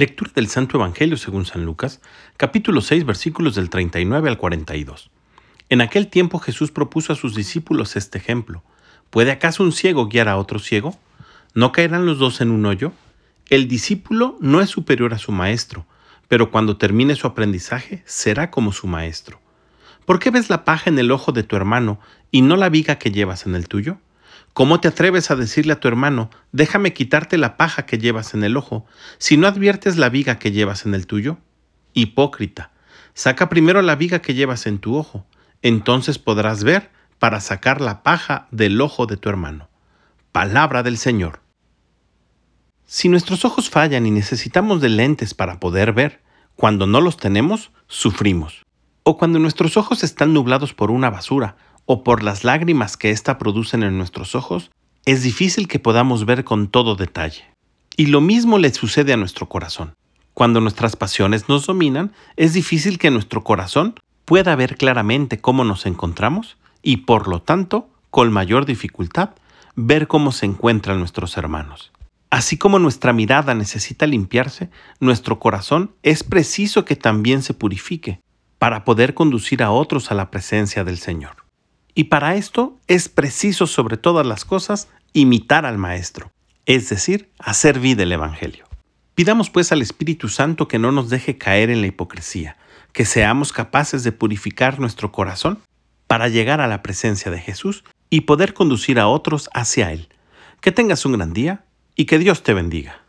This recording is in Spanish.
Lectura del Santo Evangelio según San Lucas, capítulo 6, versículos del 39 al 42. En aquel tiempo Jesús propuso a sus discípulos este ejemplo. ¿Puede acaso un ciego guiar a otro ciego? ¿No caerán los dos en un hoyo? El discípulo no es superior a su maestro, pero cuando termine su aprendizaje será como su maestro. ¿Por qué ves la paja en el ojo de tu hermano y no la viga que llevas en el tuyo? ¿Cómo te atreves a decirle a tu hermano, déjame quitarte la paja que llevas en el ojo, si no adviertes la viga que llevas en el tuyo? Hipócrita, saca primero la viga que llevas en tu ojo, entonces podrás ver para sacar la paja del ojo de tu hermano. Palabra del Señor. Si nuestros ojos fallan y necesitamos de lentes para poder ver, cuando no los tenemos, sufrimos. O cuando nuestros ojos están nublados por una basura o por las lágrimas que ésta producen en nuestros ojos, es difícil que podamos ver con todo detalle. Y lo mismo le sucede a nuestro corazón. Cuando nuestras pasiones nos dominan, es difícil que nuestro corazón pueda ver claramente cómo nos encontramos y, por lo tanto, con mayor dificultad, ver cómo se encuentran nuestros hermanos. Así como nuestra mirada necesita limpiarse, nuestro corazón es preciso que también se purifique para poder conducir a otros a la presencia del Señor. Y para esto es preciso sobre todas las cosas imitar al Maestro, es decir, hacer vida el Evangelio. Pidamos pues al Espíritu Santo que no nos deje caer en la hipocresía, que seamos capaces de purificar nuestro corazón para llegar a la presencia de Jesús y poder conducir a otros hacia Él. Que tengas un gran día y que Dios te bendiga.